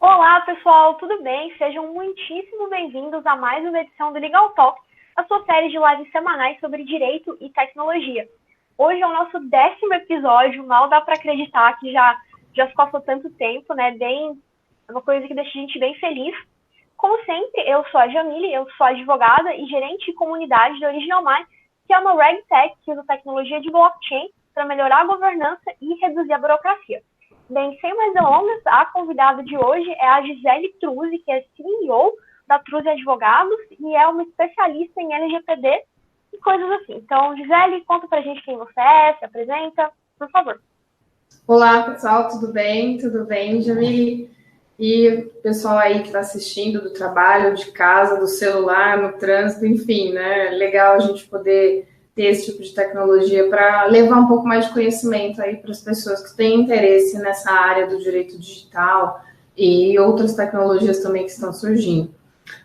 Olá, pessoal, tudo bem? Sejam muitíssimo bem-vindos a mais uma edição do Legal Talk, a sua série de lives semanais sobre direito e tecnologia. Hoje é o nosso décimo episódio, mal dá para acreditar que já, já se passou tanto tempo, né? Bem, é uma coisa que deixa a gente bem feliz. Como sempre, eu sou a Jamile, eu sou advogada e gerente de comunidade da Original Mind, que é uma RegTech que usa tecnologia de blockchain para melhorar a governança e reduzir a burocracia. Bem, sem mais delongas, a convidada de hoje é a Gisele Truzzi, que é CEO da Truzzi Advogados e é uma especialista em LGPD e coisas assim. Então, Gisele, conta pra gente quem você é, se apresenta, por favor. Olá, pessoal, tudo bem? Tudo bem, Jamile? E pessoal aí que está assistindo do trabalho, de casa, do celular, no trânsito, enfim, né? Legal a gente poder ter esse tipo de tecnologia para levar um pouco mais de conhecimento aí para as pessoas que têm interesse nessa área do direito digital e outras tecnologias também que estão surgindo.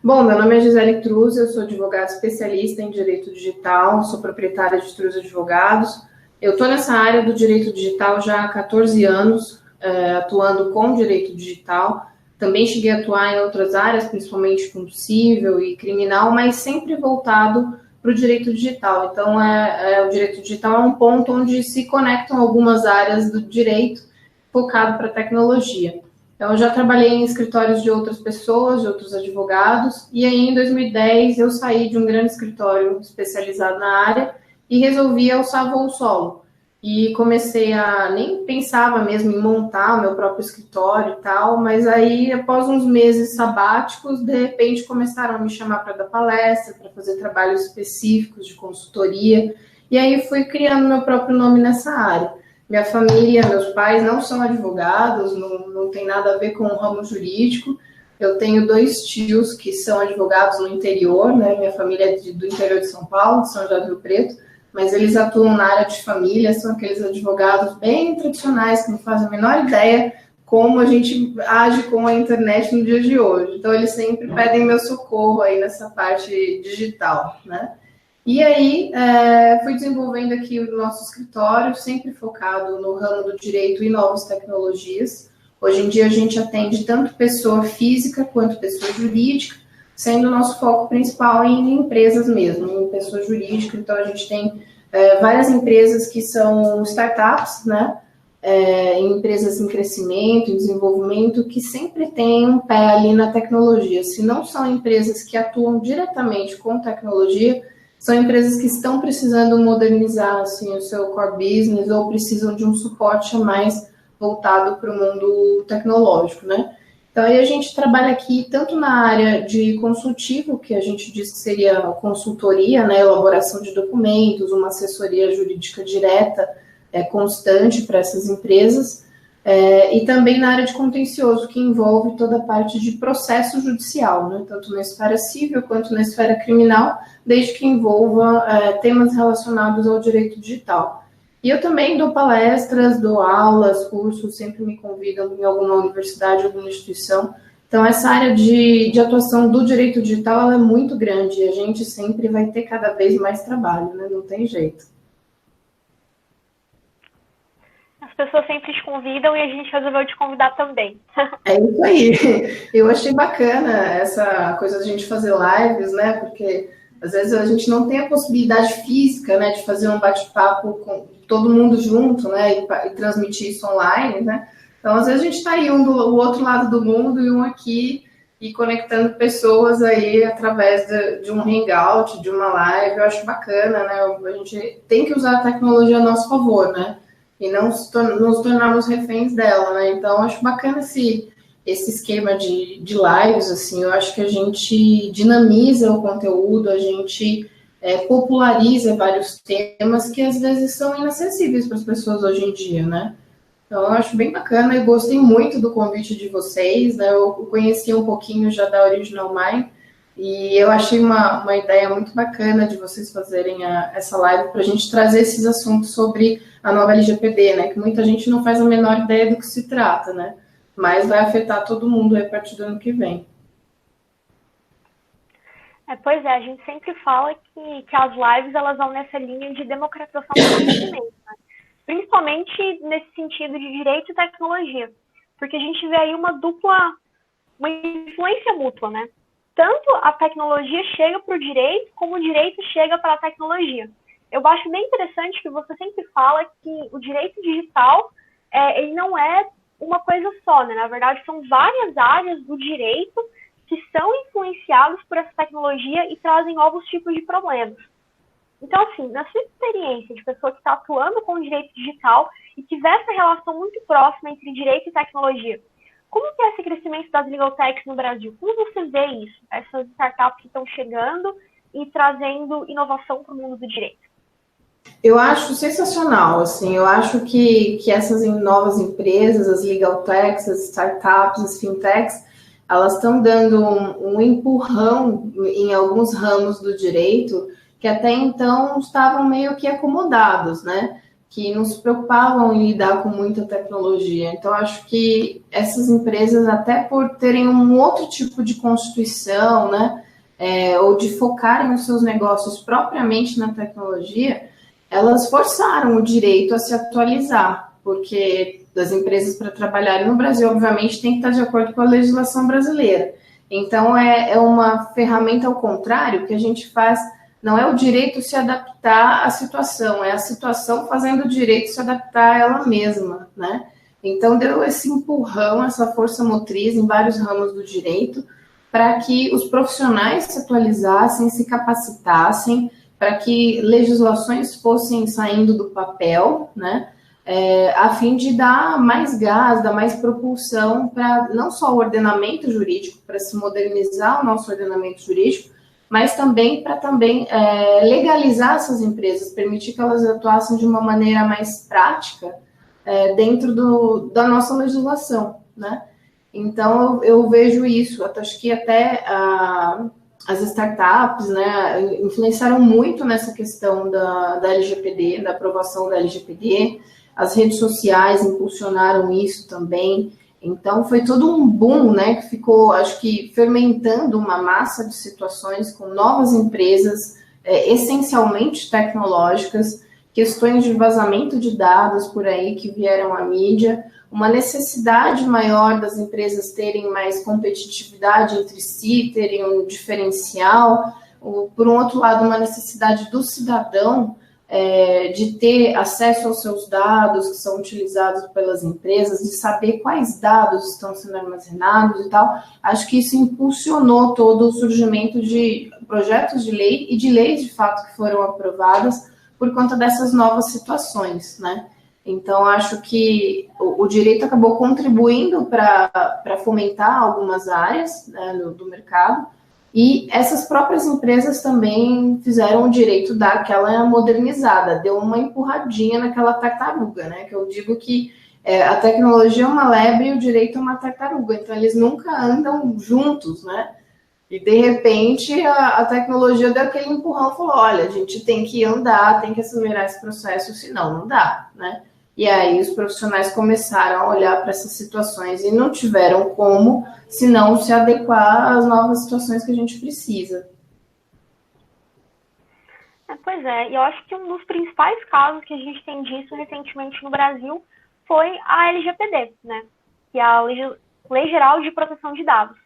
Bom, meu nome é Gisele Truz, eu sou advogada especialista em direito digital, sou proprietária de Truz Advogados. Eu estou nessa área do direito digital já há 14 anos, é, atuando com direito digital. Também cheguei a atuar em outras áreas, principalmente com civil e criminal, mas sempre voltado para o direito digital. Então, é, é, o direito digital é um ponto onde se conectam algumas áreas do direito focado para a tecnologia. Então, eu já trabalhei em escritórios de outras pessoas, de outros advogados, e aí em 2010 eu saí de um grande escritório especializado na área e resolvi alçar voo solo e comecei a nem pensava mesmo em montar o meu próprio escritório e tal, mas aí após uns meses sabáticos, de repente começaram a me chamar para dar palestra, para fazer trabalhos específicos de consultoria, e aí fui criando meu próprio nome nessa área. Minha família, meus pais não são advogados, não, não tem nada a ver com o ramo jurídico. Eu tenho dois tios que são advogados no interior, né? Minha família é de, do interior de São Paulo, de São José do Rio Preto mas eles atuam na área de família, são aqueles advogados bem tradicionais que não fazem a menor ideia como a gente age com a internet no dia de hoje. Então, eles sempre pedem meu socorro aí nessa parte digital, né? E aí, é, fui desenvolvendo aqui o nosso escritório, sempre focado no ramo do direito e novas tecnologias. Hoje em dia, a gente atende tanto pessoa física quanto pessoa jurídica, sendo o nosso foco principal em empresas mesmo, em pessoa jurídica. Então, a gente tem é, várias empresas que são startups, né? É, empresas em crescimento, em desenvolvimento, que sempre têm um pé ali na tecnologia. Se não são empresas que atuam diretamente com tecnologia, são empresas que estão precisando modernizar assim, o seu core business ou precisam de um suporte mais voltado para o mundo tecnológico, né? Então, aí a gente trabalha aqui tanto na área de consultivo, que a gente diz que seria consultoria, né, elaboração de documentos, uma assessoria jurídica direta, é, constante para essas empresas, é, e também na área de contencioso, que envolve toda a parte de processo judicial, né, tanto na esfera civil quanto na esfera criminal, desde que envolva é, temas relacionados ao direito digital. E eu também dou palestras, dou aulas, cursos, sempre me convidam em alguma universidade, alguma instituição. Então, essa área de, de atuação do direito digital é muito grande e a gente sempre vai ter cada vez mais trabalho, né? Não tem jeito. As pessoas sempre te convidam e a gente resolveu te convidar também. É isso aí. Eu achei bacana essa coisa da gente fazer lives, né? Porque às vezes a gente não tem a possibilidade física, né, de fazer um bate-papo com todo mundo junto, né, e, e, transmitir isso online, né. Então, às vezes a gente está aí um do o outro lado do mundo e um aqui e conectando pessoas aí através de, de, um hangout, de uma live. Eu acho bacana, né. A gente tem que usar a tecnologia a nosso favor, né, e não nos tornarmos reféns dela, né. Então, acho bacana esse esse esquema de, de lives, assim, eu acho que a gente dinamiza o conteúdo, a gente é, populariza vários temas que às vezes são inacessíveis para as pessoas hoje em dia, né? Então, eu acho bem bacana e gostei muito do convite de vocês, né? Eu conheci um pouquinho já da Original Mind e eu achei uma, uma ideia muito bacana de vocês fazerem a, essa live para a gente trazer esses assuntos sobre a nova LGPD, né? Que muita gente não faz a menor ideia do que se trata, né? mas vai afetar todo mundo a partir do ano que vem. É, pois é, a gente sempre fala que, que as lives elas vão nessa linha de democratização do conhecimento, né? principalmente nesse sentido de direito e tecnologia, porque a gente vê aí uma dupla uma influência mútua, né? Tanto a tecnologia chega para o direito, como o direito chega para a tecnologia. Eu acho bem interessante que você sempre fala que o direito digital é, ele não é uma coisa só, né? Na verdade, são várias áreas do direito que são influenciados por essa tecnologia e trazem novos tipos de problemas. Então, assim, na sua experiência de pessoa que está atuando com o direito digital e vê essa relação muito próxima entre direito e tecnologia, como que é esse crescimento das legal techs no Brasil? Como você vê isso? Essas startups que estão chegando e trazendo inovação para o mundo do direito? Eu acho sensacional, assim, eu acho que, que essas novas empresas, as legal techs, as startups, as fintechs, elas estão dando um, um empurrão em alguns ramos do direito que até então estavam meio que acomodados, né? Que não se preocupavam em lidar com muita tecnologia. Então, acho que essas empresas, até por terem um outro tipo de constituição, né? É, ou de focarem os seus negócios propriamente na tecnologia, elas forçaram o direito a se atualizar, porque das empresas para trabalharem no Brasil, obviamente, tem que estar de acordo com a legislação brasileira. Então, é, é uma ferramenta ao contrário que a gente faz não é o direito se adaptar à situação, é a situação fazendo o direito se adaptar a ela mesma, né? Então deu esse empurrão, essa força motriz em vários ramos do direito para que os profissionais se atualizassem, se capacitassem, para que legislações fossem saindo do papel, né? É, a fim de dar mais gás, dar mais propulsão para não só o ordenamento jurídico, para se modernizar o nosso ordenamento jurídico, mas também para também é, legalizar essas empresas, permitir que elas atuassem de uma maneira mais prática é, dentro do, da nossa legislação, né? Então eu, eu vejo isso, acho que até a, as startups, né, influenciaram muito nessa questão da, da LGPD, da aprovação da LGPD, as redes sociais impulsionaram isso também. Então foi todo um boom, né, que ficou, acho que, fermentando uma massa de situações com novas empresas, é, essencialmente tecnológicas, questões de vazamento de dados por aí que vieram à mídia, uma necessidade maior das empresas terem mais competitividade entre si, terem um diferencial, por um outro lado, uma necessidade do cidadão é, de ter acesso aos seus dados que são utilizados pelas empresas, de saber quais dados estão sendo armazenados e tal, acho que isso impulsionou todo o surgimento de projetos de lei e de leis de fato que foram aprovadas por conta dessas novas situações, né? Então, acho que o, direito acabou contribuindo para fomentar algumas áreas né, do, do mercado, e essas próprias empresas também fizeram o direito daquela modernizada, deu uma empurradinha naquela tartaruga, né? Que eu digo que é, a tecnologia é uma lebre e o direito é uma tartaruga, então eles nunca andam juntos, né? E de repente a, a tecnologia deu aquele empurrão e falou: olha, a gente tem que andar, tem que acelerar esse processo, senão não dá, né? E aí os profissionais começaram a olhar para essas situações e não tiveram como, se não se adequar às novas situações que a gente precisa. É, pois é, e eu acho que um dos principais casos que a gente tem disso recentemente no Brasil foi a LGPD, né? Que é a Lei Geral de Proteção de Dados.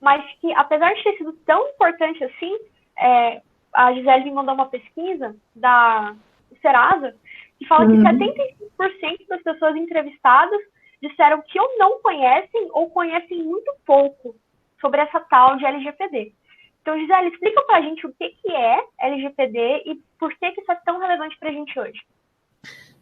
Mas que, apesar de ter sido tão importante assim, é, a Gisele me mandou uma pesquisa da Serasa que fala uhum. que 75% das pessoas entrevistadas disseram que ou não conhecem ou conhecem muito pouco sobre essa tal de LGPD. Então, Gisele, explica para a gente o que, que é LGPD e por que, que isso é tão relevante para a gente hoje.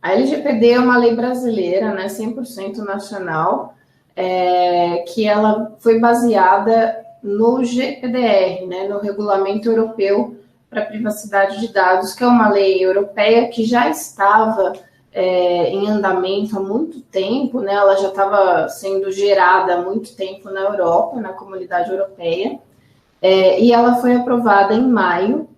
A LGPD é uma lei brasileira, né, 100% nacional, é, que ela foi baseada no GPDR, né, no Regulamento Europeu para a privacidade de dados, que é uma lei europeia que já estava é, em andamento há muito tempo, né? Ela já estava sendo gerada há muito tempo na Europa, na comunidade europeia, é, e ela foi aprovada em maio.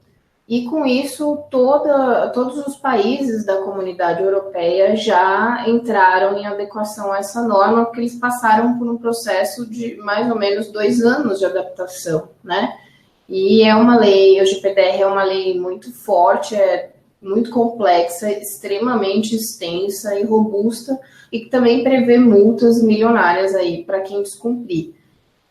E com isso, toda, todos os países da comunidade europeia já entraram em adequação a essa norma, porque eles passaram por um processo de mais ou menos dois anos de adaptação, né? E é uma lei, o GPDR é uma lei muito forte, é muito complexa, extremamente extensa e robusta, e que também prevê multas milionárias aí para quem descumprir.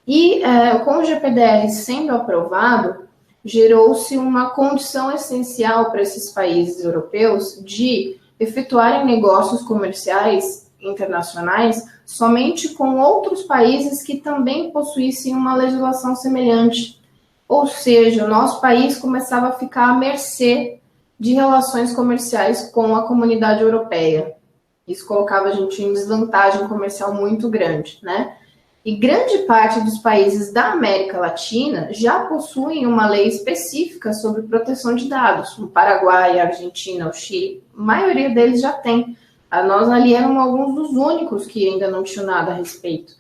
E é, com o GPDR sendo aprovado, gerou-se uma condição essencial para esses países europeus de efetuarem negócios comerciais internacionais somente com outros países que também possuíssem uma legislação semelhante. Ou seja, o nosso país começava a ficar à mercê de relações comerciais com a comunidade europeia. Isso colocava a gente em desvantagem comercial muito grande, né? E grande parte dos países da América Latina já possuem uma lei específica sobre proteção de dados. O Paraguai, a Argentina, o Chile, a maioria deles já tem. A nós ali éramos alguns dos únicos que ainda não tinham nada a respeito.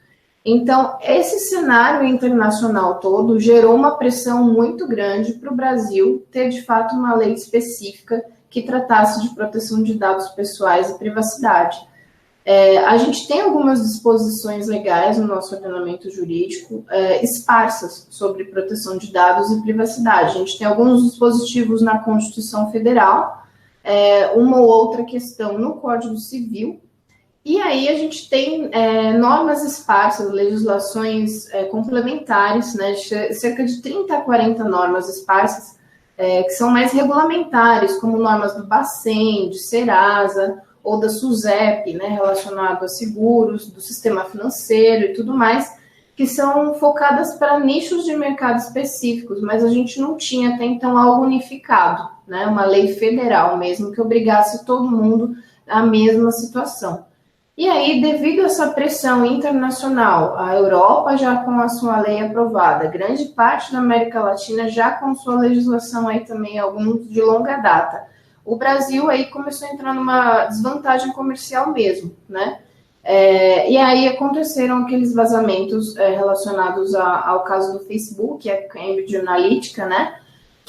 Então, esse cenário internacional todo gerou uma pressão muito grande para o Brasil ter de fato uma lei específica que tratasse de proteção de dados pessoais e privacidade. É, a gente tem algumas disposições legais no nosso ordenamento jurídico é, esparsas sobre proteção de dados e privacidade. A gente tem alguns dispositivos na Constituição Federal, é, uma ou outra questão no Código Civil, e aí a gente tem é, normas esparsas, legislações é, complementares, né, cerca de 30 a 40 normas esparsas, é, que são mais regulamentares, como normas do Bacen, de Serasa, ou da SUSEP, né, relacionado a seguros, do sistema financeiro e tudo mais, que são focadas para nichos de mercado específicos, mas a gente não tinha até então algo unificado, né, uma lei federal mesmo que obrigasse todo mundo à mesma situação. E aí, devido a essa pressão internacional, a Europa já com a sua lei aprovada, grande parte da América Latina já com sua legislação aí também, alguns de longa data, o Brasil aí começou a entrar numa desvantagem comercial mesmo, né? É, e aí aconteceram aqueles vazamentos é, relacionados a, ao caso do Facebook, a Cambridge Analytica, né?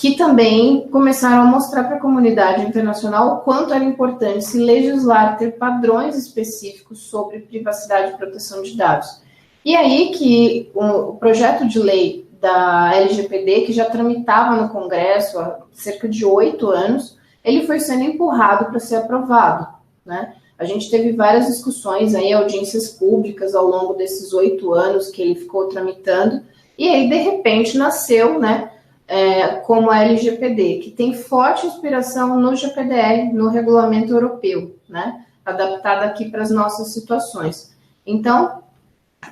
Que também começaram a mostrar para a comunidade internacional o quanto era importante se legislar, ter padrões específicos sobre privacidade e proteção de dados. E aí que o, projeto de lei da LGPD, que já tramitava no Congresso há cerca de oito anos, ele foi sendo empurrado para ser aprovado, né? A gente teve várias discussões aí, audiências públicas ao longo desses oito anos que ele ficou tramitando, e aí, de repente, nasceu, né, é, como a LGPD, que tem forte inspiração no GPDR, no regulamento europeu, né, adaptada aqui para as nossas situações. Então,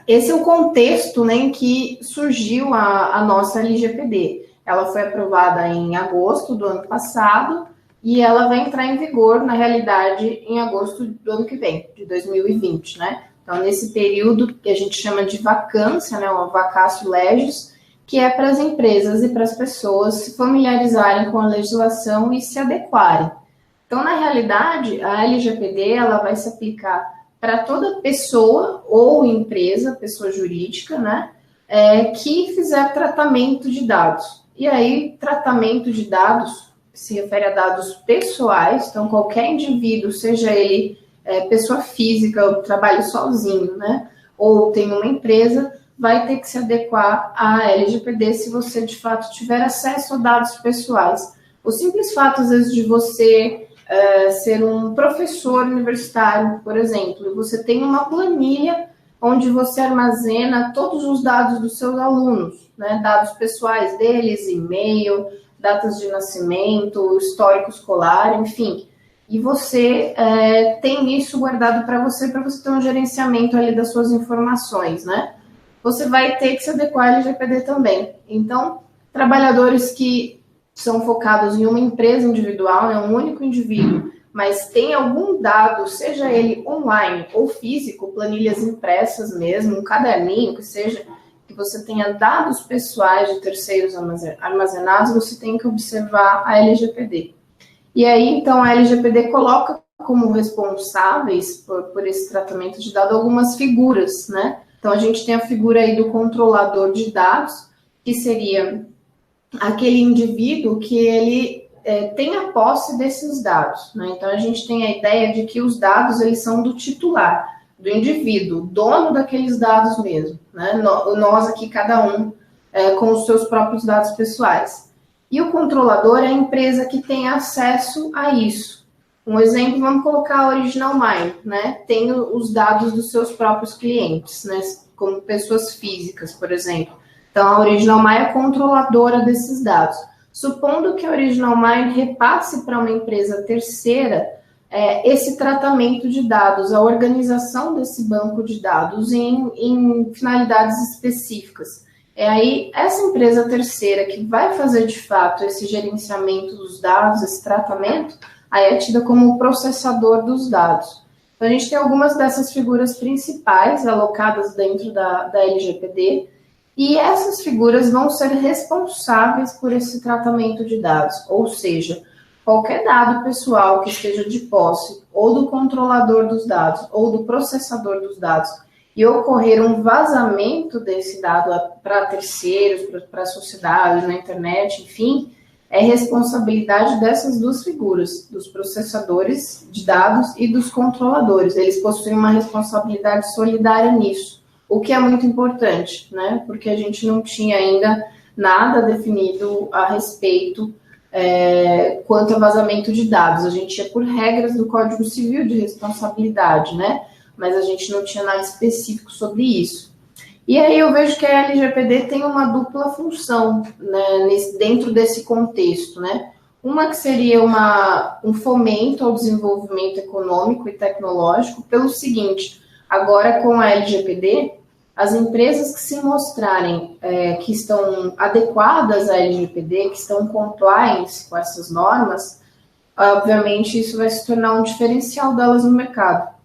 esse é o contexto né, em que surgiu a, a nossa LGPD. Ela foi aprovada em agosto do ano passado, e ela vai entrar em vigor, na realidade, em agosto do ano que vem, de 2020, né? Então, nesse período que a gente chama de vacância, né, o vacácio legis, que é para as empresas e para as pessoas se familiarizarem com a legislação e se adequarem. Então, na realidade, a LGPD ela vai se aplicar para toda pessoa ou empresa, pessoa jurídica, né, é, que fizer tratamento de dados. E aí, tratamento de dados se refere a dados pessoais, então qualquer indivíduo, seja ele é, pessoa física, ou trabalhe sozinho, né, ou tem uma empresa, vai ter que se adequar à LGPD se você de fato tiver acesso a dados pessoais. O simples fato, às vezes, de você é, ser um professor universitário, por exemplo, e você tem uma planilha onde você armazena todos os dados dos seus alunos, né, dados pessoais deles, e-mail, datas de nascimento, histórico escolar, enfim. E você é, tem isso guardado para você, para você ter um gerenciamento ali das suas informações, né? Você vai ter que se adequar ao LGPD também. Então, trabalhadores que são focados em uma empresa individual, né, um único indivíduo, mas tem algum dado, seja ele online ou físico, planilhas impressas mesmo, um caderninho que seja, você tenha dados pessoais de terceiros armazenados, você tem que observar a LGPD. E aí, então, a LGPD coloca como responsáveis por, por esse tratamento de dados algumas figuras, né? Então, a gente tem a figura aí do controlador de dados, que seria aquele indivíduo que ele é, tem a posse desses dados, né? Então, a gente tem a ideia de que os dados, eles são do titular do indivíduo, dono daqueles dados mesmo, né? Nós aqui, cada um, é, com os seus próprios dados pessoais. E o controlador é a empresa que tem acesso a isso. Um exemplo, vamos colocar a Original Mine, né? Tem os dados dos seus próprios clientes, né? Como pessoas físicas, por exemplo. Então, a Original Mine é controladora desses dados. Supondo que a Original Mine repasse para uma empresa terceira é, esse tratamento de dados, a organização desse banco de dados em, em finalidades específicas. É aí essa empresa terceira que vai fazer de fato esse gerenciamento dos dados, esse tratamento, aí é tida como o processador dos dados. Então, a gente tem algumas dessas figuras principais alocadas dentro da, da LGPD, e essas figuras vão ser responsáveis por esse tratamento de dados, ou seja, qualquer dado pessoal que esteja de posse ou do controlador dos dados ou do processador dos dados e ocorrer um vazamento desse dado para terceiros, para a sociedade, na internet, enfim, é responsabilidade dessas duas figuras, dos processadores de dados e dos controladores. Eles possuem uma responsabilidade solidária nisso, o que é muito importante, né? Porque a gente não tinha ainda nada definido a respeito é, quanto a vazamento de dados. A gente ia por regras do Código Civil de responsabilidade, né? Mas a gente não tinha nada específico sobre isso. E aí eu vejo que a LGPD tem uma dupla função né, nesse, dentro desse contexto, né? Uma que seria uma, um fomento ao desenvolvimento econômico e tecnológico, pelo seguinte: agora com a LGPD, as empresas que se mostrarem é, que estão adequadas à LGPD, que estão compliance com essas normas, obviamente isso vai se tornar um diferencial delas no mercado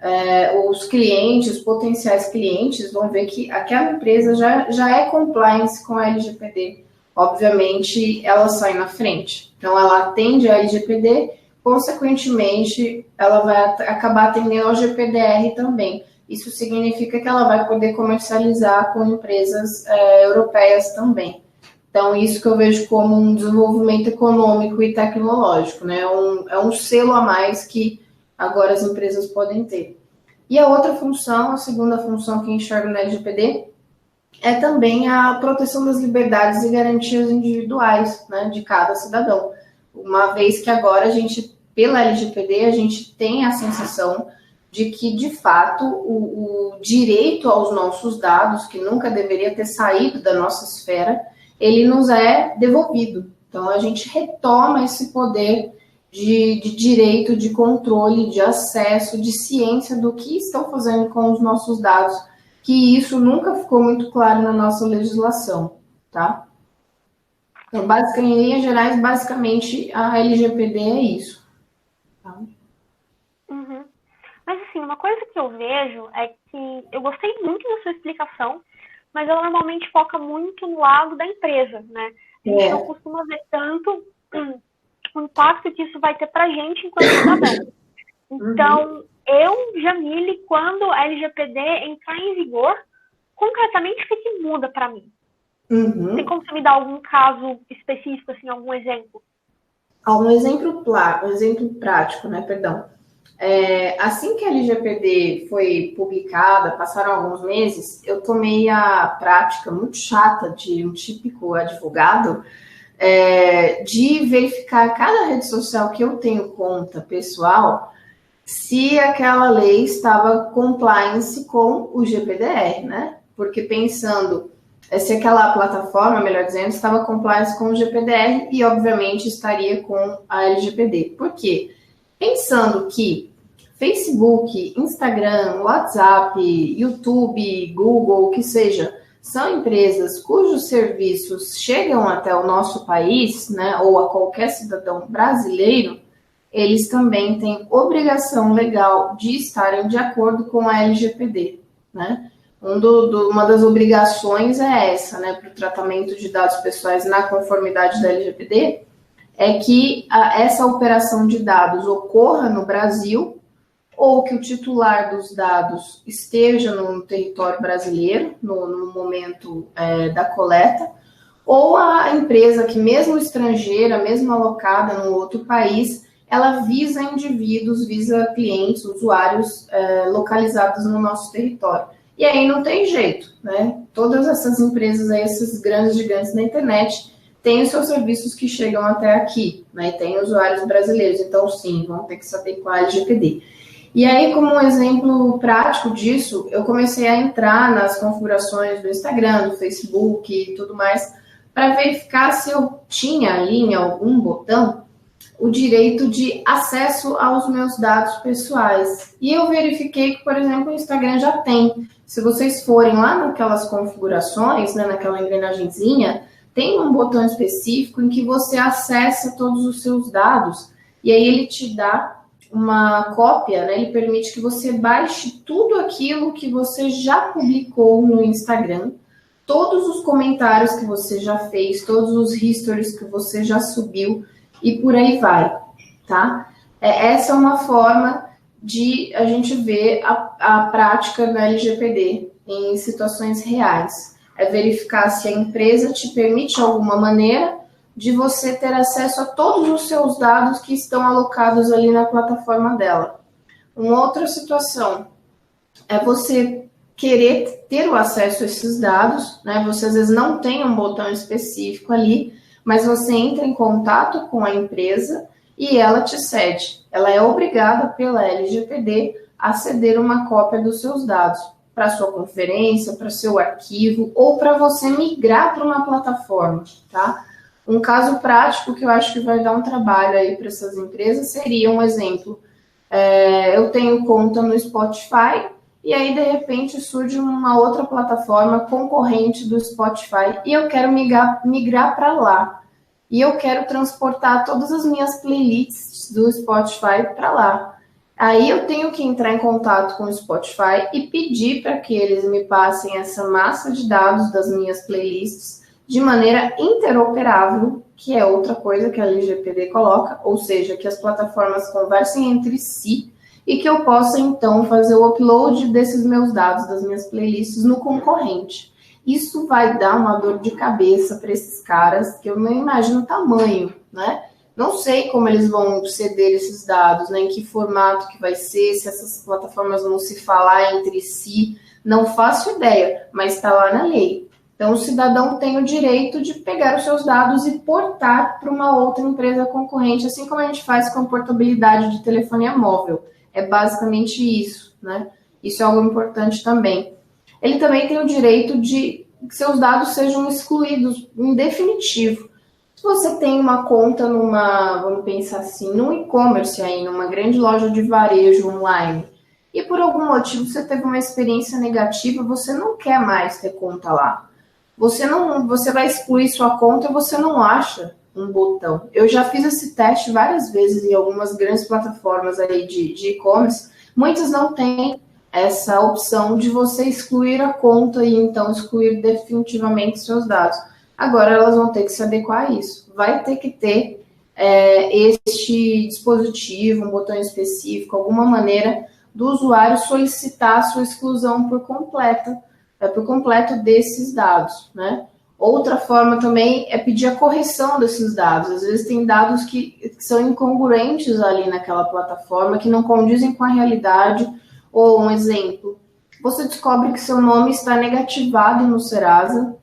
é, os clientes, os potenciais clientes vão ver que aquela empresa já, já é compliance com a LGPD. Obviamente, ela sai na frente. Então, ela atende a LGPD, consequentemente, ela vai acabar atendendo ao GPDR também. Isso significa que ela vai poder comercializar com empresas é, europeias também. Então, isso que eu vejo como um desenvolvimento econômico e tecnológico, né? Um, é um selo a mais que agora as empresas podem ter. E a outra função, a segunda função que enxergo na LGPD, é também a proteção das liberdades e garantias individuais né, de cada cidadão. Uma vez que agora a gente, pela LGPD, a gente tem a sensação de que, de fato, o, o direito aos nossos dados, que nunca deveria ter saído da nossa esfera, ele nos é devolvido. Então, a gente retoma esse poder de, de, direito, de controle, de acesso, de ciência do que estão fazendo com os nossos dados, que isso nunca ficou muito claro na nossa legislação, tá? Então, basicamente, em linhas gerais, basicamente, a LGPD é isso. Tá? Uhum. Mas, assim, uma coisa que eu vejo é que eu gostei muito da sua explicação, mas ela normalmente foca muito no lado da empresa, né? A gente é. não costuma ver tanto o impacto que isso vai ter para a gente enquanto cidadão. Então, uhum. eu, Jamile, quando a LGPD entrar em vigor, concretamente, o que, que muda para mim? Uhum. Tem como você me dar algum caso específico, assim, algum exemplo? Um exemplo, um exemplo prático, né? Perdão. É, assim que a LGPD foi publicada, passaram alguns meses, eu tomei a prática muito chata de um típico advogado é, de verificar cada rede social que eu tenho conta pessoal, se aquela lei estava compliance com o GPDR, né? Porque pensando é, se aquela plataforma, melhor dizendo, estava compliance com o GPDR e, obviamente, estaria com a LGPD. Por quê? Pensando que Facebook, Instagram, WhatsApp, YouTube, Google, o que seja, são empresas cujos serviços chegam até o nosso país, né, ou a qualquer cidadão brasileiro, eles também têm obrigação legal de estarem de acordo com a LGPD, né? Um do, do, uma das obrigações é essa, né, para o tratamento de dados pessoais na conformidade da LGPD, é que a, essa operação de dados ocorra no Brasil ou que o titular dos dados esteja no território brasileiro, no, no momento é, da coleta, ou a empresa que, mesmo estrangeira, mesmo alocada num outro país, ela visa indivíduos, visa clientes, usuários é, localizados no nosso território. E aí não tem jeito, né? Todas essas empresas aí, esses grandes gigantes da internet, tem os seus serviços que chegam até aqui, né? E tem usuários brasileiros, então sim, vão ter que saber qual é a LGPD. E aí, como um exemplo prático disso, eu comecei a entrar nas configurações do Instagram, do Facebook e tudo mais, para verificar se eu tinha ali em algum botão o direito de acesso aos meus dados pessoais. E eu verifiquei que, por exemplo, o Instagram já tem. Se vocês forem lá naquelas configurações, né, naquela engrenagemzinha, tem um botão específico em que você acessa todos os seus dados e aí ele te dá uma cópia, né? Ele permite que você baixe tudo aquilo que você já publicou no Instagram, todos os comentários que você já fez, todos os histories que você já subiu e por aí vai, tá? É, essa é uma forma de a gente ver a, a prática da LGPD em situações reais. É verificar se a empresa te permite alguma maneira de você ter acesso a todos os seus dados que estão alocados ali na plataforma dela. Uma outra situação é você querer ter o acesso a esses dados, né? Você às vezes não tem um botão específico ali, mas você entra em contato com a empresa e ela te cede. Ela é obrigada pela LGPD a ceder uma cópia dos seus dados para sua conferência, para seu arquivo ou para você migrar para uma plataforma, tá? Um caso prático que eu acho que vai dar um trabalho aí para essas empresas seria um exemplo. É, eu tenho conta no Spotify e aí de repente surge uma outra plataforma concorrente do Spotify e eu quero migrar, migrar para lá. E eu quero transportar todas as minhas playlists do Spotify para lá. Aí eu tenho que entrar em contato com o Spotify e pedir para que eles me passem essa massa de dados das minhas playlists de maneira interoperável, que é outra coisa que a LGPD coloca, ou seja, que as plataformas conversem entre si e que eu possa então fazer o upload desses meus dados, das minhas playlists no concorrente. Isso vai dar uma dor de cabeça para esses caras, que eu não imagino o tamanho, né? Não sei como eles vão ceder esses dados, né? Em que formato que vai ser, se essas plataformas vão se falar entre si, não faço ideia, mas está lá na lei. Então, o cidadão tem o direito de pegar os seus dados e portar para uma outra empresa concorrente, assim como a gente faz com portabilidade de telefonia móvel. É basicamente isso, né? Isso é algo importante também. Ele também tem o direito de que seus dados sejam excluídos em definitivo. Se você tem uma conta numa, vamos pensar assim, num e-commerce aí, numa grande loja de varejo online, e por algum motivo você teve uma experiência negativa, você não quer mais ter conta lá. Você não, você vai excluir sua conta você não acha um botão. Eu já fiz esse teste várias vezes em algumas grandes plataformas aí de e-commerce. Muitas não têm essa opção de você excluir a conta e então excluir definitivamente seus dados. Agora elas vão ter que se adequar a isso. Vai ter que ter é, este dispositivo, um botão específico, alguma maneira do usuário solicitar a sua exclusão por completa, é, por completo desses dados, né? Outra forma também é pedir a correção desses dados. Às vezes tem dados que, são incongruentes ali naquela plataforma, que não condizem com a realidade. Ou um exemplo, você descobre que seu nome está negativado no Serasa,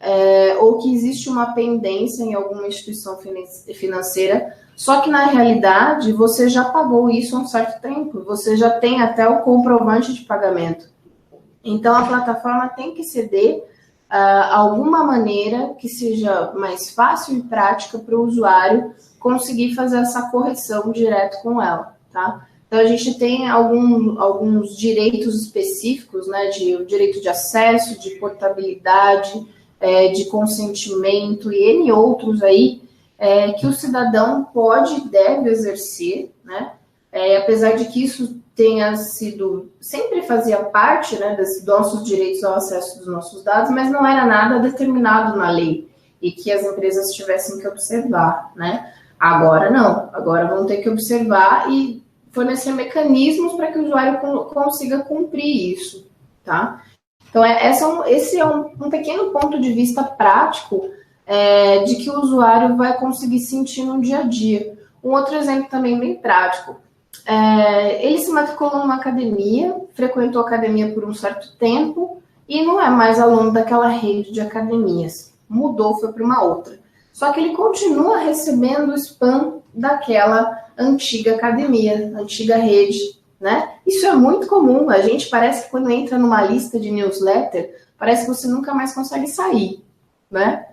é, ou que existe uma pendência em alguma instituição financeira, só que na realidade você já pagou isso há um certo tempo, você já tem até o comprovante de pagamento. Então a plataforma tem que ceder uh, alguma maneira que seja mais fácil e prática para o usuário conseguir fazer essa correção direto com ela, tá? Então a gente tem algum, alguns direitos específicos, né, de o direito de acesso, de portabilidade, é, de consentimento e N outros aí é, que o cidadão pode e deve exercer, né? É, apesar de que isso tenha sido, sempre fazia parte né, dos nossos direitos ao acesso dos nossos dados, mas não era nada determinado na lei e que as empresas tivessem que observar, né? Agora não, agora vão ter que observar e fornecer mecanismos para que o usuário consiga cumprir isso, tá? Então, é, essa, é esse é um, um, pequeno ponto de vista prático é, de que o usuário vai conseguir sentir no dia a dia. Um outro exemplo também bem prático. É, ele se matriculou numa academia, frequentou a academia por um certo tempo e não é mais aluno daquela rede de academias. Mudou, foi para uma outra. só que ele continua recebendo o spam daquela antiga academia, antiga rede, né? Isso é muito comum. A gente parece que quando entra numa lista de newsletter, parece que você nunca mais consegue sair, né?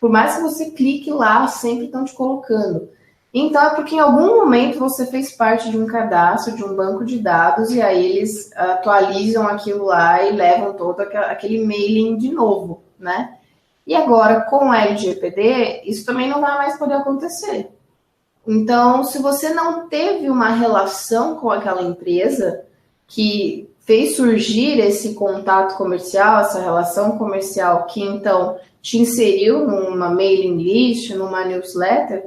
Por mais que você clique lá, sempre estão te colocando. Então é porque em algum momento você fez parte de um cadastro, de um banco de dados, e aí eles atualizam aquilo lá e levam todo aquele mailing de novo, né? E agora, com o LGPD, isso também não vai mais poder acontecer. Então, se você não teve uma relação com aquela empresa que fez surgir esse contato comercial, essa relação comercial que então te inseriu numa mailing list, numa newsletter,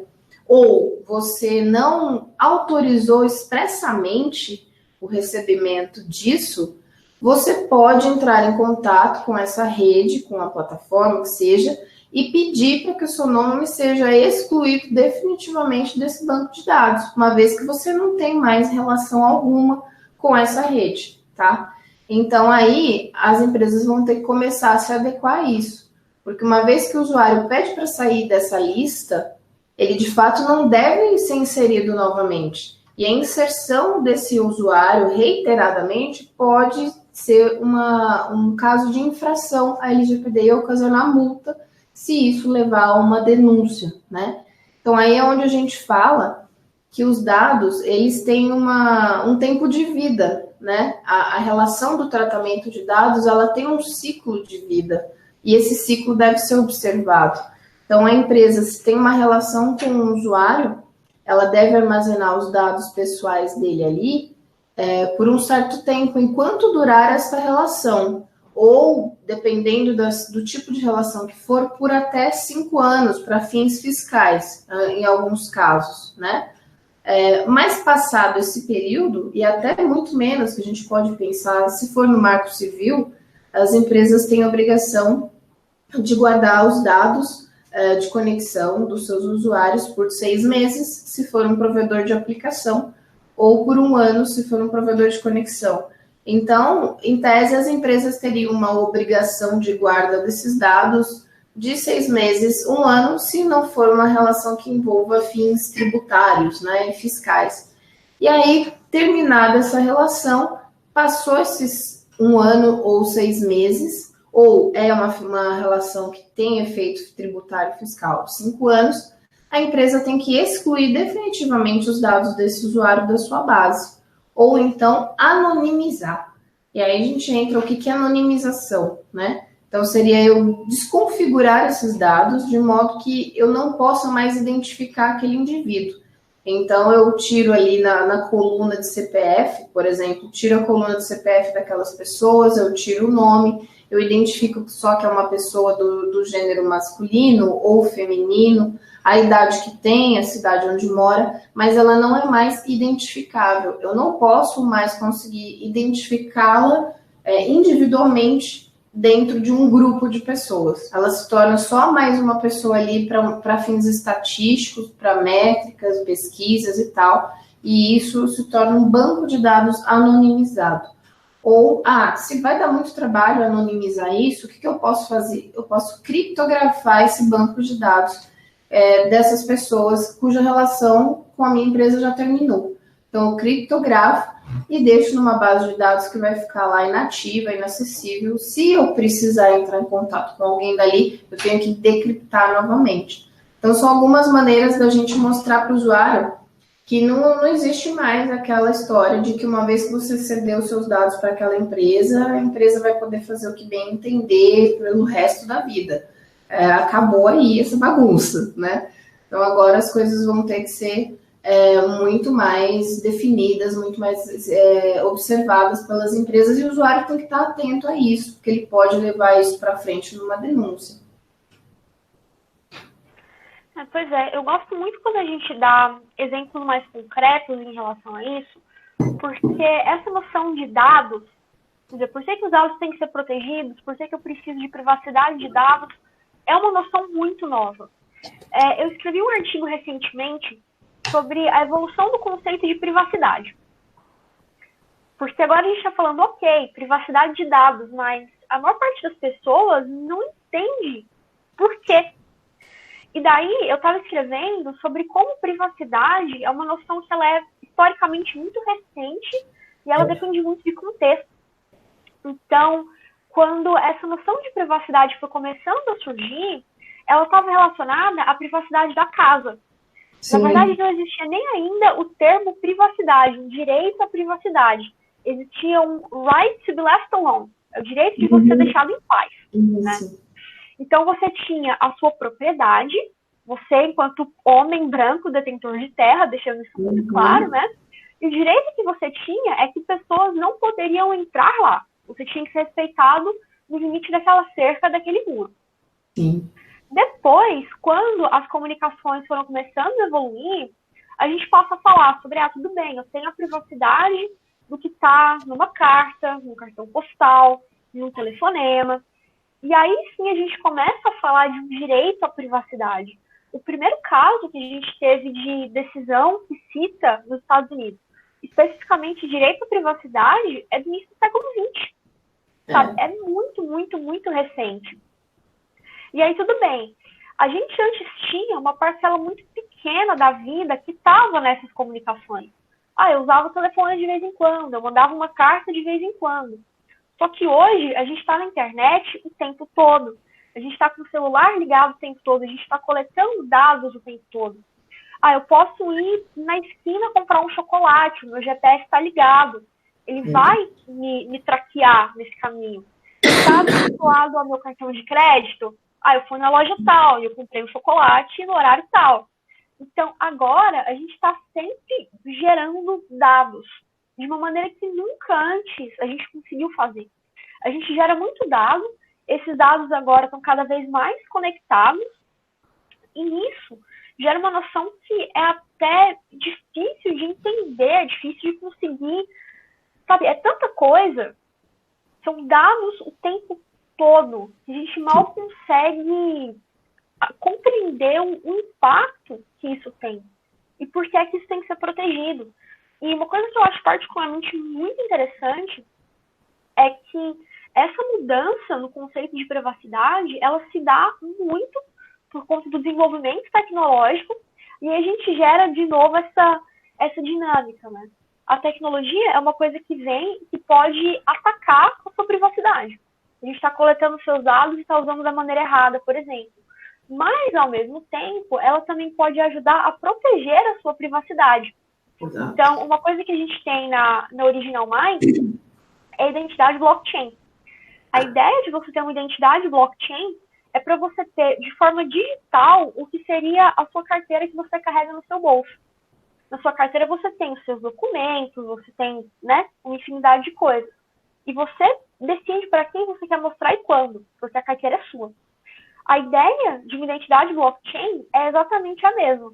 ou você não autorizou expressamente o recebimento disso, você pode entrar em contato com essa rede, com a plataforma que seja, e pedir para que o seu nome seja excluído definitivamente desse banco de dados, uma vez que você não tem mais relação alguma com essa rede, tá? Então aí as empresas vão ter que começar a se adequar a isso, porque uma vez que o usuário pede para sair dessa lista, ele de fato não deve ser inserido novamente. E a inserção desse usuário reiteradamente pode ser uma, um caso de infração à LGPD e ocasionar multa se isso levar a uma denúncia, né? Então aí é onde a gente fala que os dados eles têm uma, um tempo de vida, né? A, a relação do tratamento de dados ela tem um ciclo de vida e esse ciclo deve ser observado. Então a empresa se tem uma relação com o usuário, ela deve armazenar os dados pessoais dele ali é, por um certo tempo, enquanto durar essa relação ou, dependendo das, do tipo de relação que for, por até cinco anos, para fins fiscais, ah, em alguns casos, né? É, mais passado esse período, e até muito menos que a gente pode pensar, se for no marco civil, as empresas têm a obrigação de guardar os dados é, de conexão dos seus usuários por seis meses, se for um provedor de aplicação, ou por um ano, se for um provedor de conexão. Então, em tese, as empresas teriam uma obrigação de guarda desses dados de seis meses, um ano, se não for uma relação que envolva fins tributários, né, e fiscais. E aí, terminada essa relação, passou esses um ano ou seis meses, ou é uma, uma relação que tem efeito tributário fiscal cinco anos, a empresa tem que excluir definitivamente os dados desse usuário da sua base ou então anonimizar. E aí a gente entra o que, que é anonimização, né? Então seria eu desconfigurar esses dados de modo que eu não possa mais identificar aquele indivíduo. Então eu tiro ali na, na coluna de CPF, por exemplo, tiro a coluna de CPF daquelas pessoas, eu tiro o nome, eu identifico só que é uma pessoa do, do gênero masculino ou feminino, a idade que tem, a cidade onde mora, mas ela não é mais identificável. Eu não posso mais conseguir identificá-la é, individualmente dentro de um grupo de pessoas. Ela se torna só mais uma pessoa ali para fins estatísticos, para métricas, pesquisas e tal, e isso se torna um banco de dados anonimizado. Ou, ah, se vai dar muito trabalho anonimizar isso, o que, que eu posso fazer? Eu posso criptografar esse banco de dados é, dessas pessoas cuja relação com a minha empresa já terminou. Então, eu criptografo e deixo numa base de dados que vai ficar lá inativa, inacessível. Se eu precisar entrar em contato com alguém dali, eu tenho que decriptar novamente. Então, são algumas maneiras da gente mostrar para o usuário que não, não existe mais aquela história de que uma vez que você cedeu seus dados para aquela empresa, a empresa vai poder fazer o que bem entender pelo resto da vida é, acabou aí essa bagunça, né? Então agora as coisas vão ter que ser é, muito mais definidas, muito mais é, observadas pelas empresas e o usuário tem que estar atento a isso, porque ele pode levar isso para frente numa denúncia. É, pois é, eu gosto muito quando a gente dá exemplos mais concretos em relação a isso, porque essa noção de dados, quer dizer, por que, que os dados têm que ser protegidos, por que, que eu preciso de privacidade de dados, é uma noção muito nova. É, eu escrevi um artigo recentemente sobre a evolução do conceito de privacidade. Porque agora a gente está falando, ok, privacidade de dados, mas a maior parte das pessoas não entende por quê. E daí eu estava escrevendo sobre como privacidade é uma noção que ela é historicamente muito recente e ela é. depende muito de contexto. Então, quando essa noção de privacidade foi começando a surgir, ela estava relacionada à privacidade da casa. Sim. Na verdade, não existia nem ainda o termo privacidade, direito à privacidade. Existia um right to be left alone, é o direito de você uhum. ser deixado em paz. Né? Então, você tinha a sua propriedade, você, enquanto homem branco detentor de terra, deixando isso muito uhum. claro, né? E o direito que você tinha é que pessoas não poderiam entrar lá. Você tinha que ser respeitado no limite daquela cerca, daquele muro. Sim. Depois, quando as comunicações foram começando a evoluir, a gente passa a falar sobre, ah, tudo bem, eu tenho a privacidade do que está numa carta, num cartão postal, num telefonema. E aí sim a gente começa a falar de um direito à privacidade. O primeiro caso que a gente teve de decisão que cita nos Estados Unidos, especificamente direito à privacidade, é do início do século XX. Sabe? É. é muito, muito, muito recente. E aí, tudo bem. A gente antes tinha uma parcela muito pequena da vida que estava nessas comunicações. Ah, eu usava o telefone de vez em quando, eu mandava uma carta de vez em quando. Só que hoje a gente está na internet o tempo todo. A gente está com o celular ligado o tempo todo, a gente está coletando dados o tempo todo. Ah, eu posso ir na esquina comprar um chocolate, o meu GPS está ligado. Ele uhum. vai me, me traquear nesse caminho. Está vinculado ao meu cartão de crédito? Ah, eu fui na loja tal e eu comprei um chocolate no horário tal. Então, agora, a gente está sempre gerando dados de uma maneira que nunca antes a gente conseguiu fazer. A gente gera muito dado, esses dados agora estão cada vez mais conectados, e isso gera uma noção que é até difícil de entender, difícil de conseguir, sabe? É tanta coisa, são dados o tempo todo, a gente mal consegue compreender o, o impacto que isso tem e por que é que isso tem que ser protegido. E uma coisa que eu acho particularmente muito interessante é que essa mudança no conceito de privacidade, ela se dá muito por conta do desenvolvimento tecnológico e a gente gera de novo essa, essa dinâmica, né? A tecnologia é uma coisa que vem e pode atacar a sua privacidade a gente está coletando seus dados e está usando da maneira errada, por exemplo. Mas, ao mesmo tempo, ela também pode ajudar a proteger a sua privacidade. Exato. Então, uma coisa que a gente tem na, na Original Mind é a identidade blockchain. A ideia de você ter uma identidade blockchain é para você ter de forma digital o que seria a sua carteira que você carrega no seu bolso. Na sua carteira você tem os seus documentos, você tem né, uma infinidade de coisas. E você decide para quem você quer mostrar e quando, porque a carteira é sua. A ideia de uma identidade blockchain é exatamente a mesma.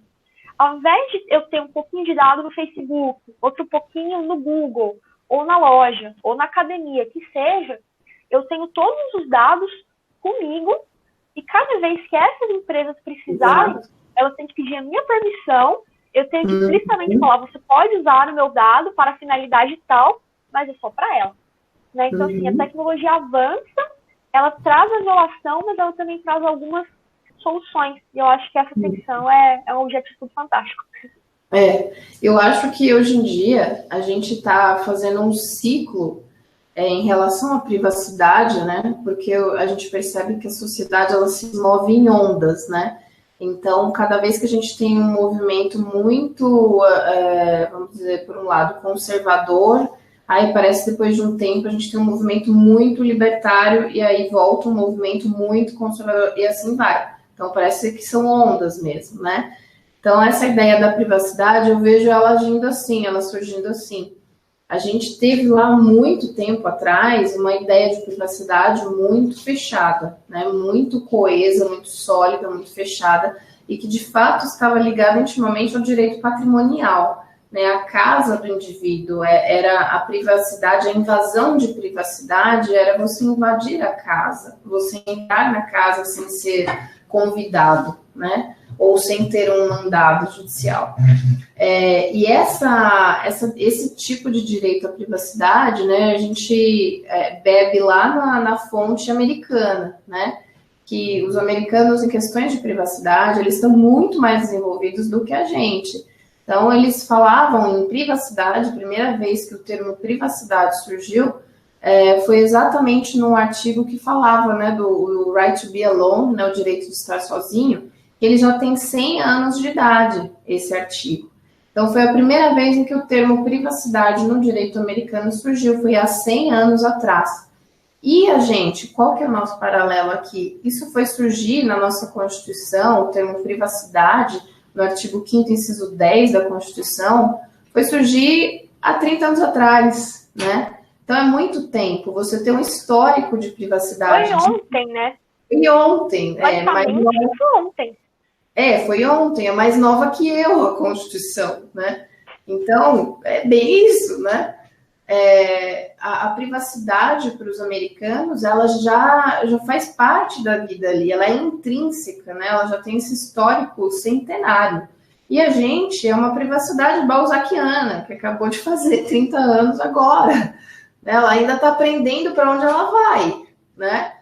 Ao invés de eu ter um pouquinho de dado no Facebook, outro pouquinho no Google, ou na loja, ou na academia, que seja, eu tenho todos os dados comigo e cada vez que essas empresas precisarem, elas têm que pedir a minha permissão, eu tenho que uhum. explicitamente falar, você pode usar o meu dado para finalidade tal, mas é só para ela. Né? Então, uhum. assim, a uhum. tecnologia avança, ela traz a violação, mas ela também traz algumas soluções. E eu acho que essa tensão é, é um objetivo fantástico. É, eu acho que hoje em dia a gente está fazendo um ciclo é, em relação à privacidade, né? Porque a gente percebe que a sociedade ela se move em ondas, né? Então, cada vez que a gente tem um movimento muito, é, vamos dizer, por um lado, conservador, Aí parece depois de um tempo a gente tem um movimento muito libertário e aí volta um movimento muito conservador e assim vai. Então parece que são ondas mesmo, né? Então essa ideia da privacidade eu vejo ela agindo assim, ela surgindo assim. A gente teve lá muito tempo atrás uma ideia de privacidade muito fechada, né? Muito coesa, muito sólida, muito fechada e que de fato estava ligada intimamente ao direito patrimonial né, a casa do indivíduo, é, era a privacidade, a invasão de privacidade era você invadir a casa, você entrar na casa sem ser convidado, né? Ou sem ter um mandado judicial. É, e essa, essa, esse tipo de direito à privacidade, né, a gente é, bebe lá na, na fonte americana, né? que os americanos em questões de privacidade, eles estão muito mais desenvolvidos do que a gente. Então, eles falavam em privacidade, primeira vez que o termo privacidade surgiu, é, foi exatamente num artigo que falava né, do right to be alone, né, o direito de estar sozinho, que ele já tem 100 anos de idade, esse artigo. Então, foi a primeira vez em que o termo privacidade no direito americano surgiu, foi há 100 anos atrás. E a gente, qual que é o nosso paralelo aqui? Isso foi surgir na nossa Constituição, o termo privacidade, no artigo 5 inciso 10 da Constituição, foi surgir há 30 anos atrás, né? Então é muito tempo você ter um histórico de privacidade. Foi ontem, de... né? Foi ontem, é, mas foi ontem. É, foi ontem, é mais nova que eu a Constituição, né? Então, é bem isso, né? É, a, a, privacidade para os americanos, ela já, já faz parte da vida ali, ela é intrínseca, né? Ela já tem esse histórico centenário. E a gente é uma privacidade balzaquiana, que acabou de fazer 30 anos agora. Ela ainda está aprendendo para onde ela vai, né?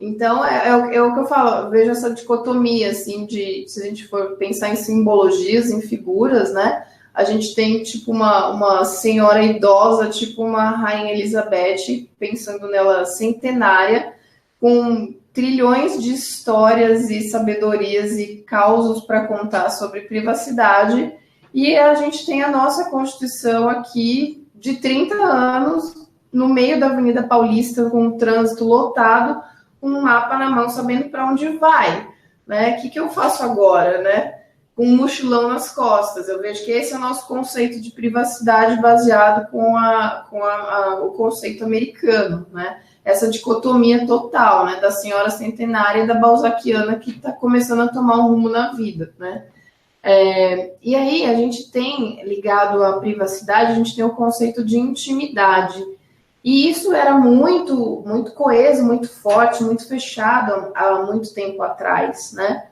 Então, é, é, é, o que eu falo, eu vejo essa dicotomia, assim, de se a gente for pensar em simbologias, em figuras, né? A gente tem, tipo, uma, uma senhora idosa, tipo uma Rainha Elizabeth, pensando nela centenária, com trilhões de histórias e sabedorias e causos para contar sobre privacidade. E a gente tem a nossa Constituição aqui de 30 anos, no meio da Avenida Paulista, com o trânsito lotado, com um mapa na mão, sabendo para onde vai. Né? O que, que eu faço agora, né? Com um mochilão nas costas. Eu vejo que esse é o nosso conceito de privacidade baseado com, a, com a, a, o conceito americano, né? Essa dicotomia total, né? Da senhora centenária e da balzaquiana que está começando a tomar um rumo na vida, né? É, e aí a gente tem ligado à privacidade, a gente tem o conceito de intimidade. E isso era muito, muito coeso, muito forte, muito fechado há muito tempo atrás, né?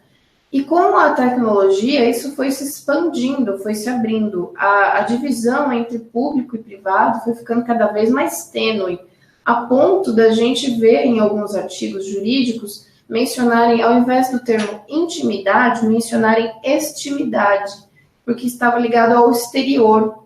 E com a tecnologia, isso foi se expandindo, foi se abrindo. A, a, divisão entre público e privado foi ficando cada vez mais tênue, a ponto da gente ver em alguns artigos jurídicos mencionarem, ao invés do termo intimidade, mencionarem extimidade, porque estava ligado ao exterior,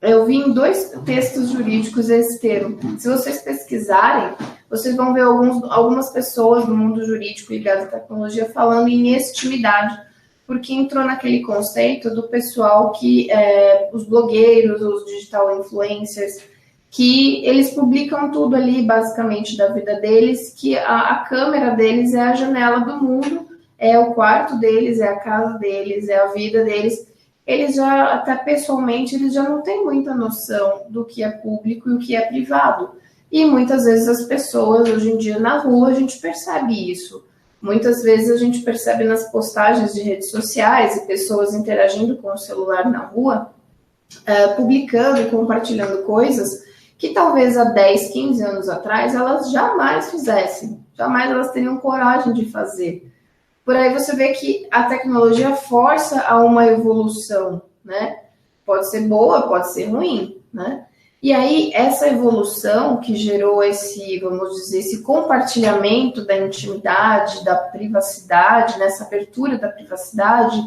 eu vi em dois textos jurídicos esse termo. Se vocês pesquisarem, vocês vão ver alguns, algumas pessoas no mundo jurídico ligado à tecnologia falando em estimidade, porque entrou naquele conceito do pessoal que, é, os blogueiros, os digital influencers, que eles publicam tudo ali, basicamente, da vida deles, que a, a câmera deles é a janela do mundo, é o quarto deles, é a casa deles, é a vida deles eles já, até pessoalmente, eles já não têm muita noção do que é público e o que é privado. E muitas vezes as pessoas, hoje em dia, na rua, a gente percebe isso. Muitas vezes a gente percebe nas postagens de redes sociais e pessoas interagindo com o celular na rua, uh, publicando compartilhando coisas que talvez há 10, 15 anos atrás elas jamais fizessem, jamais elas teriam coragem de fazer. Por aí você vê que a tecnologia força a uma evolução, né? Pode ser boa, pode ser ruim, né? E aí, essa evolução que gerou esse, vamos dizer, esse compartilhamento da intimidade, da privacidade, nessa abertura da privacidade,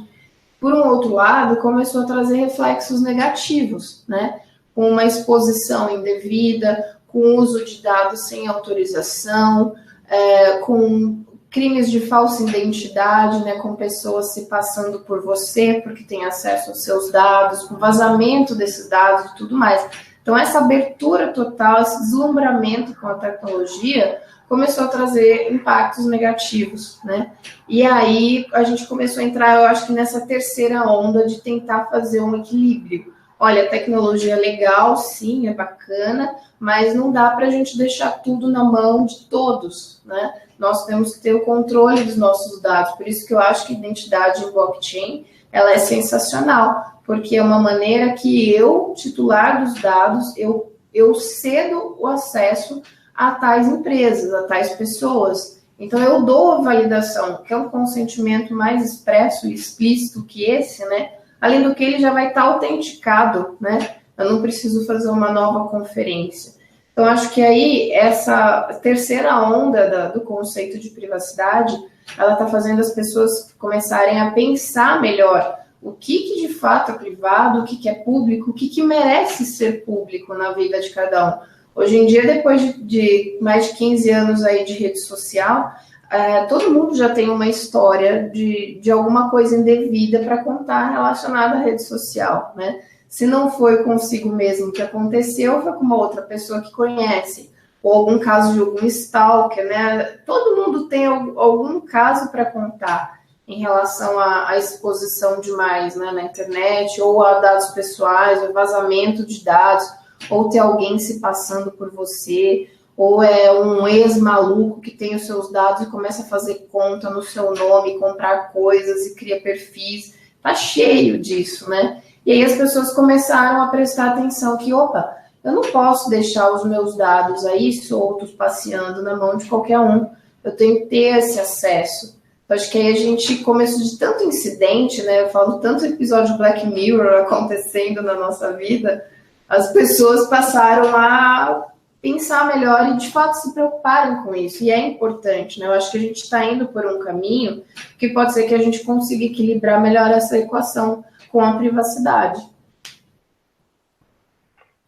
por um outro lado, começou a trazer reflexos negativos, né? Com uma exposição indevida, com uso de dados sem autorização, é, com crimes de falsa identidade, né, com pessoas se passando por você porque tem acesso aos seus dados, com vazamento desses dados e tudo mais. Então, essa abertura total, esse deslumbramento com a tecnologia começou a trazer impactos negativos, né? E aí a gente começou a entrar, eu acho que nessa terceira onda de tentar fazer um equilíbrio. Olha, a tecnologia é legal, sim, é bacana, mas não dá para a gente deixar tudo na mão de todos, né? Nós temos que ter o controle dos nossos dados. Por isso que eu acho que identidade em blockchain ela é sensacional, porque é uma maneira que eu, titular dos dados, eu, eu cedo o acesso a tais empresas, a tais pessoas. Então eu dou a validação, que é um consentimento mais expresso e explícito que esse, né? Além do que ele já vai estar autenticado, né? Eu não preciso fazer uma nova conferência. Então, acho que aí essa terceira onda da, do conceito de privacidade, ela está fazendo as pessoas começarem a pensar melhor o que, que de fato é privado, o que, que é público, o que, que merece ser público na vida de cada um. Hoje em dia, depois de, de mais de 15 anos aí de rede social, é, todo mundo já tem uma história de, de alguma coisa indevida para contar relacionada à rede social, né? Se não foi consigo mesmo que aconteceu, foi com uma outra pessoa que conhece, ou algum caso de algum stalker, né? Todo mundo tem algum caso para contar em relação à, à, exposição demais né, na internet, ou a dados pessoais, ou vazamento de dados, ou ter alguém se passando por você, ou é um ex-maluco que tem os seus dados e começa a fazer conta no seu nome, comprar coisas e cria perfis. Tá cheio disso, né? E aí as pessoas começaram a prestar atenção que, opa, eu não posso deixar os meus dados aí soltos, passeando na mão de qualquer um. Eu tenho que ter esse acesso. Então, acho que aí a gente começou de tanto incidente, né? Eu falo tanto episódio Black Mirror acontecendo na nossa vida, as pessoas passaram a pensar melhor e de fato se preocuparem com isso. E é importante, né? Eu acho que a gente está indo por um caminho que pode ser que a gente consiga equilibrar melhor essa equação com a privacidade.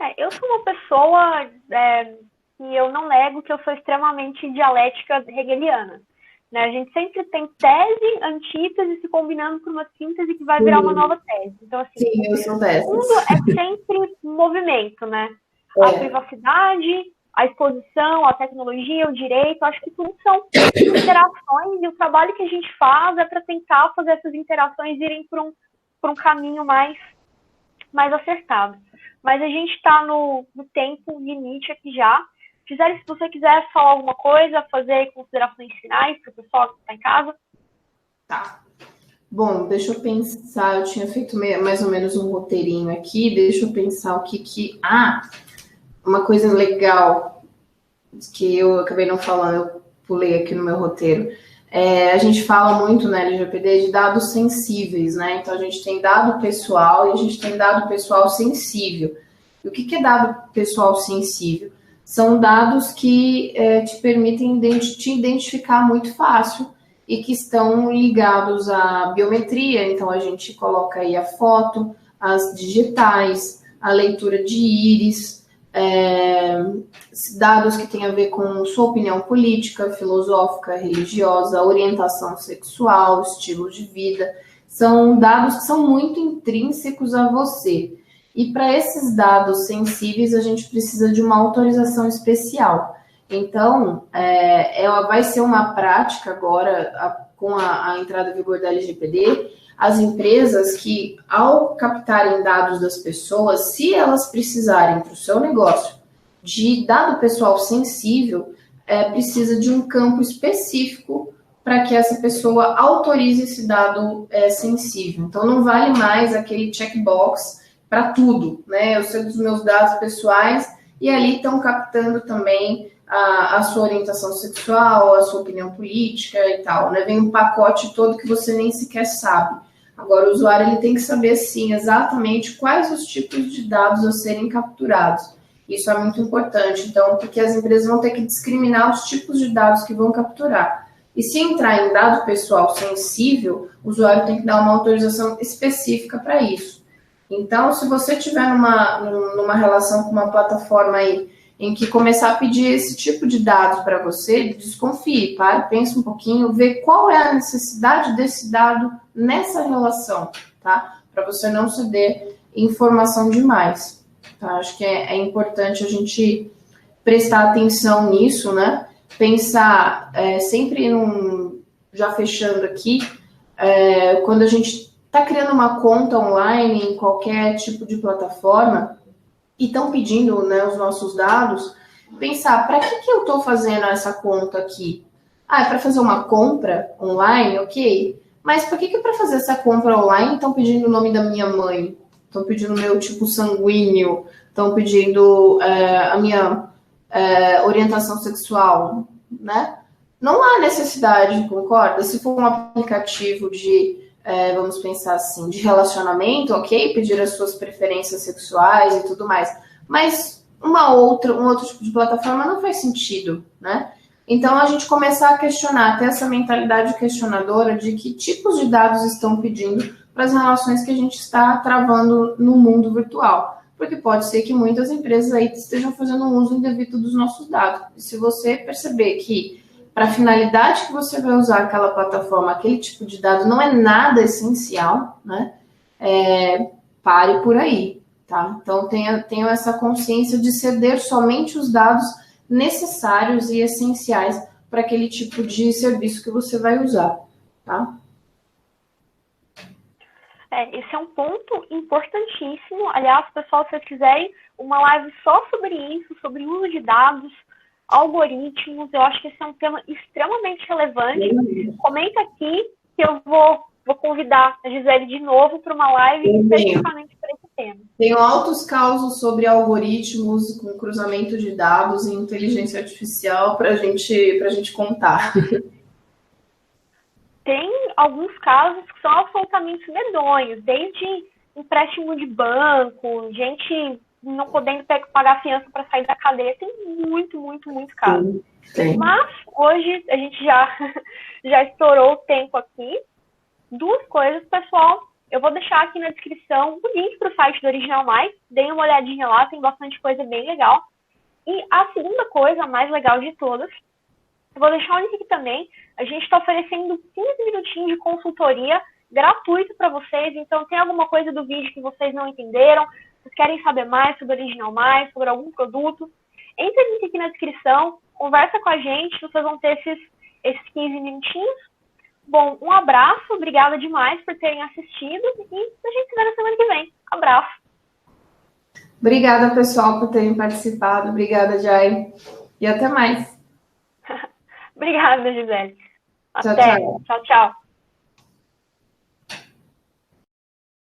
É, eu sou uma pessoa é, que eu não nego que eu sou extremamente dialética hegeliana. Né? A gente sempre tem tese, antítese se combinando por uma síntese que vai virar uma nova tese. Então, assim, Sim, eu sou dessas. o mundo é sempre movimento, né? É. A privacidade, a exposição, a tecnologia, o direito, acho que tudo são interações e o trabalho que a gente faz é para tentar fazer essas interações irem por um, por um caminho mais, mais acertado. Mas a gente está no, no tempo limite aqui já. Gisele, se você quiser falar alguma coisa, fazer considerações finais para o pessoal que está em casa. Tá. Bom, deixa eu pensar, eu tinha feito mais ou menos um roteirinho aqui, deixa eu pensar o que que... Ah, uma coisa legal que eu acabei não falando, eu pulei aqui no meu roteiro. É, a gente fala muito na LGPD de dados sensíveis, né? Então a gente tem dado pessoal e a gente tem dado pessoal sensível. E o que, que é dado pessoal sensível? São dados que é, te permitem te identificar muito fácil e que estão ligados à biometria. Então a gente coloca aí a foto, as digitais, a leitura de íris, é, dados que têm a ver com sua opinião política, filosófica, religiosa, orientação sexual, estilo de vida. São dados que são muito intrínsecos a você. E para esses dados sensíveis, a gente precisa de uma autorização especial. Então, é, ela vai ser uma prática agora, a, com a, a entrada em vigor da LGPD, as empresas que, ao captarem dados das pessoas, se elas precisarem para o seu negócio de dado pessoal sensível, é, precisa de um campo específico para que essa pessoa autorize esse dado é, sensível. Então, não vale mais aquele checkbox para tudo, né? Eu sei dos meus dados pessoais e ali estão captando também a, a, sua orientação sexual, a sua opinião política e tal, né? Vem um pacote todo que você nem sequer sabe. Agora, o usuário ele tem que saber, sim, exatamente quais os tipos de dados a serem capturados. Isso é muito importante, então, porque as empresas vão ter que discriminar os tipos de dados que vão capturar. E se entrar em dado pessoal sensível, o usuário tem que dar uma autorização específica para isso. Então, se você tiver numa, numa relação com uma plataforma aí em que começar a pedir esse tipo de dados para você, desconfie, pare, pense um pouquinho, vê qual é a necessidade desse dado nessa relação, tá? Para você não ceder informação demais. Tá? Acho que é, é, importante a gente prestar atenção nisso, né? Pensar é, sempre num. Já fechando aqui, é, quando a gente está criando uma conta online em qualquer tipo de plataforma, e estão pedindo né, os nossos dados, pensar, para que, que eu estou fazendo essa conta aqui? Ah, é para fazer uma compra online, ok. Mas por que, que para fazer essa compra online estão pedindo o nome da minha mãe? Estão pedindo meu tipo sanguíneo? Estão pedindo é, a minha é, orientação sexual, né? Não há necessidade, concorda? Se for um aplicativo de é, vamos pensar assim, de relacionamento, ok, pedir as suas preferências sexuais e tudo mais. Mas uma outra, um outro tipo de plataforma não faz sentido, né? Então a gente começar a questionar, ter essa mentalidade questionadora de que tipos de dados estão pedindo para as relações que a gente está travando no mundo virtual. Porque pode ser que muitas empresas aí estejam fazendo um uso indevido dos nossos dados. E se você perceber que para a finalidade que você vai usar aquela plataforma, aquele tipo de dado não é nada essencial, né? É, pare por aí, tá? Então tenha, tenha essa consciência de ceder somente os dados necessários e essenciais para aquele tipo de serviço que você vai usar, tá? É, esse é um ponto importantíssimo. Aliás, pessoal, se vocês quiserem uma live só sobre isso, sobre uso de dados, algoritmos, eu acho que esse é um tema extremamente relevante. Comenta aqui que eu vou, vou convidar a Gisele de novo para uma live especificamente para esse tema. Tenho altos causos sobre algoritmos com cruzamento de dados e inteligência artificial para gente, a gente contar. Tem alguns casos que são absolutamente medonhos, desde empréstimo de banco, gente não podendo pagar fiança para sair da cadeia, tem muito, muito, muito caso. Mas hoje a gente já, já estourou o tempo aqui. Duas coisas, pessoal. Eu vou deixar aqui na descrição o link para o site do Original Mais. Deem uma olhadinha lá, tem bastante coisa bem legal. E a segunda coisa, a mais legal de todas, eu vou deixar o link aqui também. A gente está oferecendo 15 minutinhos de consultoria gratuito para vocês. Então, tem alguma coisa do vídeo que vocês não entenderam, vocês querem saber mais sobre Original Mais, sobre algum produto, entre aqui na descrição, conversa com a gente, vocês vão ter esses, esses 15 minutinhos. Bom, um abraço, obrigada demais por terem assistido e a gente se vê na semana que vem. Abraço. Obrigada, pessoal, por terem participado. Obrigada, Jai. E até mais. obrigada, Gisele. Até. tchau. tchau. tchau.